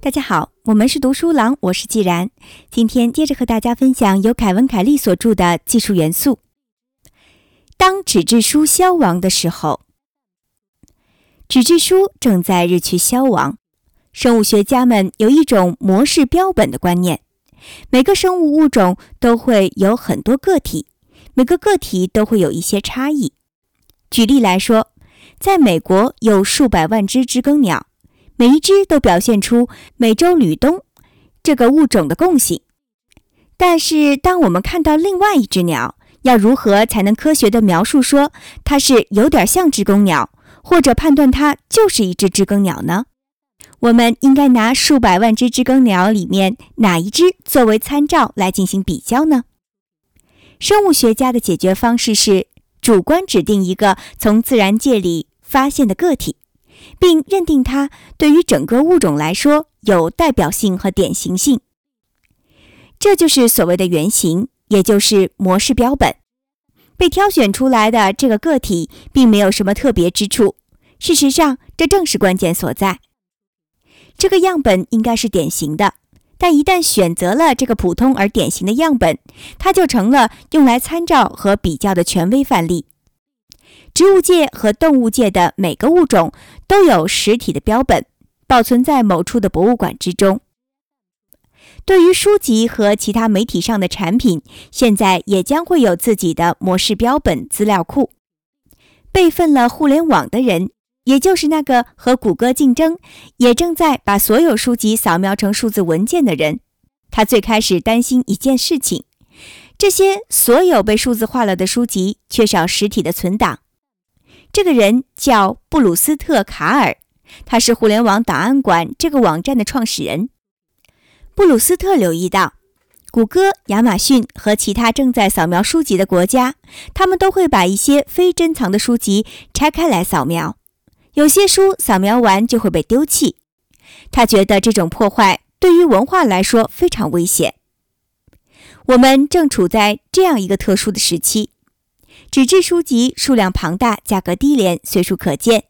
大家好，我们是读书郎，我是既然。今天接着和大家分享由凯文·凯利所著的《技术元素》。当纸质书消亡的时候，纸质书正在日趋消亡。生物学家们有一种模式标本的观念：每个生物物种都会有很多个体，每个个体都会有一些差异。举例来说，在美国有数百万只知更鸟。每一只都表现出美洲旅冬这个物种的共性，但是当我们看到另外一只鸟，要如何才能科学地描述说它是有点像知更鸟，或者判断它就是一只知更鸟呢？我们应该拿数百万只知更鸟里面哪一只作为参照来进行比较呢？生物学家的解决方式是主观指定一个从自然界里发现的个体。并认定它对于整个物种来说有代表性和典型性，这就是所谓的原型，也就是模式标本。被挑选出来的这个个体并没有什么特别之处，事实上，这正是关键所在。这个样本应该是典型的，但一旦选择了这个普通而典型的样本，它就成了用来参照和比较的权威范例。植物界和动物界的每个物种都有实体的标本，保存在某处的博物馆之中。对于书籍和其他媒体上的产品，现在也将会有自己的模式标本资料库。备份了互联网的人，也就是那个和谷歌竞争，也正在把所有书籍扫描成数字文件的人，他最开始担心一件事情：这些所有被数字化了的书籍缺少实体的存档。这个人叫布鲁斯特·卡尔，他是互联网档案馆这个网站的创始人。布鲁斯特留意到，谷歌、亚马逊和其他正在扫描书籍的国家，他们都会把一些非珍藏的书籍拆开来扫描。有些书扫描完就会被丢弃。他觉得这种破坏对于文化来说非常危险。我们正处在这样一个特殊的时期。纸质书籍数量庞大，价格低廉，随处可见。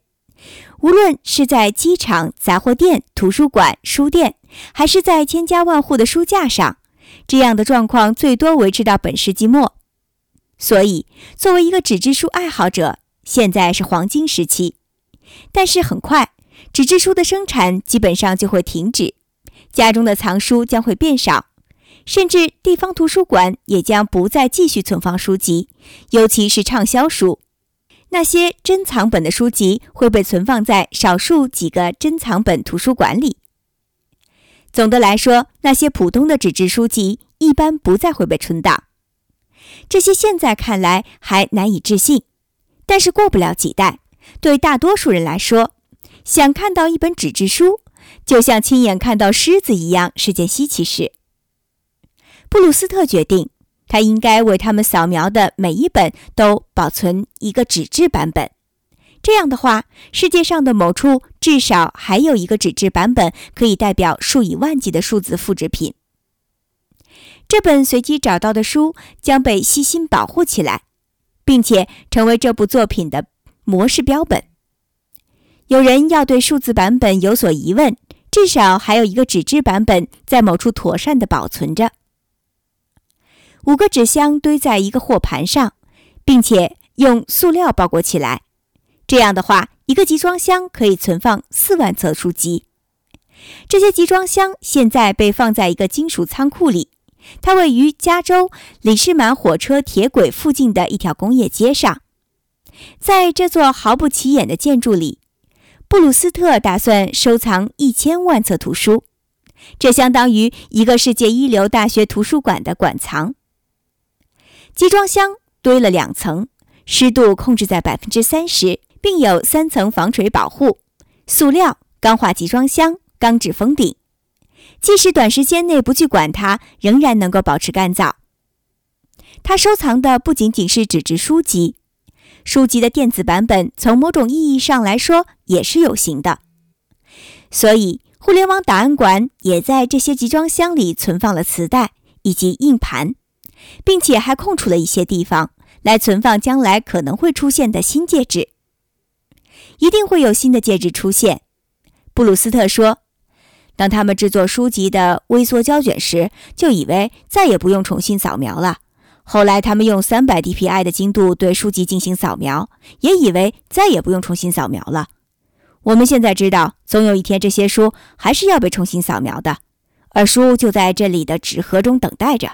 无论是在机场、杂货店、图书馆、书店，还是在千家万户的书架上，这样的状况最多维持到本世纪末。所以，作为一个纸质书爱好者，现在是黄金时期。但是，很快，纸质书的生产基本上就会停止，家中的藏书将会变少。甚至地方图书馆也将不再继续存放书籍，尤其是畅销书。那些珍藏本的书籍会被存放在少数几个珍藏本图书馆里。总的来说，那些普通的纸质书籍一般不再会被存档。这些现在看来还难以置信，但是过不了几代，对大多数人来说，想看到一本纸质书，就像亲眼看到狮子一样，是件稀奇事。布鲁斯特决定，他应该为他们扫描的每一本都保存一个纸质版本。这样的话，世界上的某处至少还有一个纸质版本，可以代表数以万计的数字复制品。这本随机找到的书将被悉心保护起来，并且成为这部作品的模式标本。有人要对数字版本有所疑问，至少还有一个纸质版本在某处妥善地保存着。五个纸箱堆在一个货盘上，并且用塑料包裹起来。这样的话，一个集装箱可以存放四万册书籍。这些集装箱现在被放在一个金属仓库里，它位于加州里士满火车铁轨附近的一条工业街上。在这座毫不起眼的建筑里，布鲁斯特打算收藏一千万册图书，这相当于一个世界一流大学图书馆的馆藏。集装箱堆了两层，湿度控制在百分之三十，并有三层防水保护：塑料、钢化集装箱、钢制封顶。即使短时间内不去管它，仍然能够保持干燥。他收藏的不仅仅是纸质书籍，书籍的电子版本从某种意义上来说也是有形的。所以，互联网档案馆也在这些集装箱里存放了磁带以及硬盘。并且还空出了一些地方来存放将来可能会出现的新介质。一定会有新的介质出现。布鲁斯特说：“当他们制作书籍的微缩胶卷时，就以为再也不用重新扫描了。后来，他们用三百 DPI 的精度对书籍进行扫描，也以为再也不用重新扫描了。我们现在知道，总有一天这些书还是要被重新扫描的，而书就在这里的纸盒中等待着。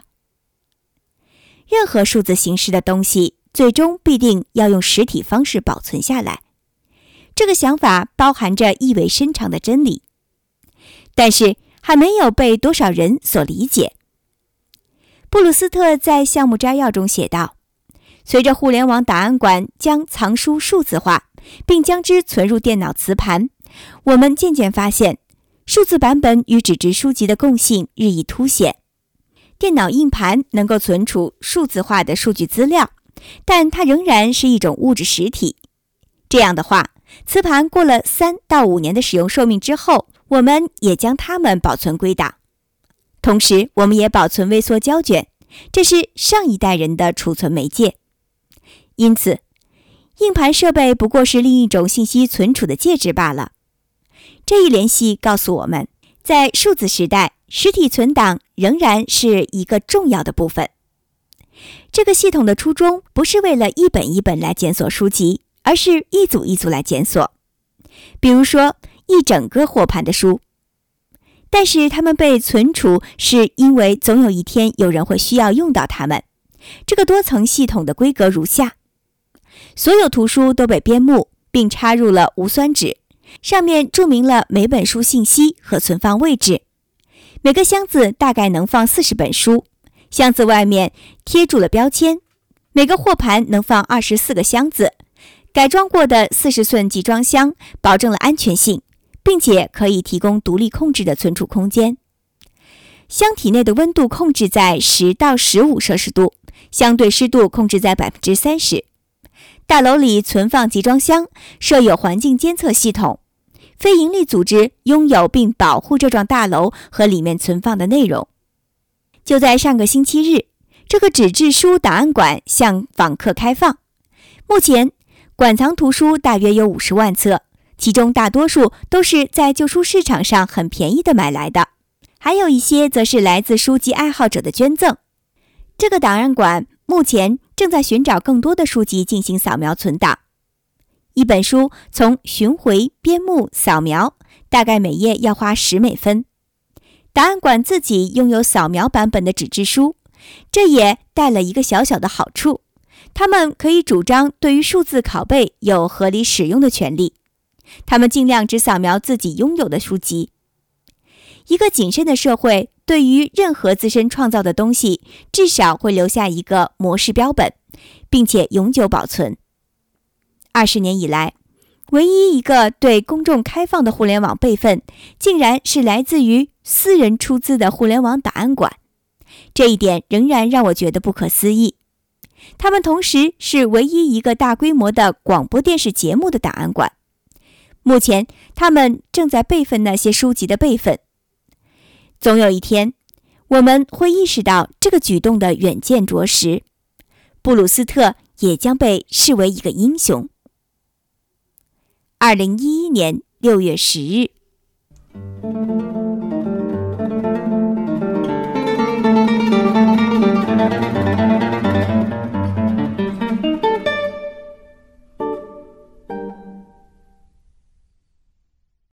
任何数字形式的东西。”最终必定要用实体方式保存下来，这个想法包含着意味深长的真理，但是还没有被多少人所理解。布鲁斯特在项目摘要中写道：“随着互联网档案馆将藏书数字化，并将之存入电脑磁盘，我们渐渐发现，数字版本与纸质书籍的共性日益凸显。电脑硬盘能够存储数字化的数据资料。”但它仍然是一种物质实体。这样的话，磁盘过了三到五年的使用寿命之后，我们也将它们保存归档。同时，我们也保存微缩胶卷，这是上一代人的储存媒介。因此，硬盘设备不过是另一种信息存储的介质罢了。这一联系告诉我们，在数字时代，实体存档仍然是一个重要的部分。这个系统的初衷不是为了一本一本来检索书籍，而是一组一组来检索。比如说，一整个货盘的书，但是它们被存储是因为总有一天有人会需要用到它们。这个多层系统的规格如下：所有图书都被编目并插入了无酸纸，上面注明了每本书信息和存放位置。每个箱子大概能放四十本书。箱子外面贴住了标签，每个货盘能放二十四个箱子。改装过的四十寸集装箱保证了安全性，并且可以提供独立控制的存储空间。箱体内的温度控制在十到十五摄氏度，相对湿度控制在百分之三十。大楼里存放集装箱，设有环境监测系统。非营利组织拥有并保护这幢大楼和里面存放的内容。就在上个星期日，这个纸质书档案馆向访客开放。目前，馆藏图书大约有五十万册，其中大多数都是在旧书市场上很便宜的买来的，还有一些则是来自书籍爱好者的捐赠。这个档案馆目前正在寻找更多的书籍进行扫描存档。一本书从巡回、编目、扫描，大概每页要花十美分。档案馆自己拥有扫描版本的纸质书，这也带了一个小小的好处：他们可以主张对于数字拷贝有合理使用的权利。他们尽量只扫描自己拥有的书籍。一个谨慎的社会对于任何自身创造的东西，至少会留下一个模式标本，并且永久保存。二十年以来。唯一一个对公众开放的互联网备份，竟然是来自于私人出资的互联网档案馆，这一点仍然让我觉得不可思议。他们同时是唯一一个大规模的广播电视节目的档案馆。目前，他们正在备份那些书籍的备份。总有一天，我们会意识到这个举动的远见卓识。布鲁斯特也将被视为一个英雄。二零一一年六月十日。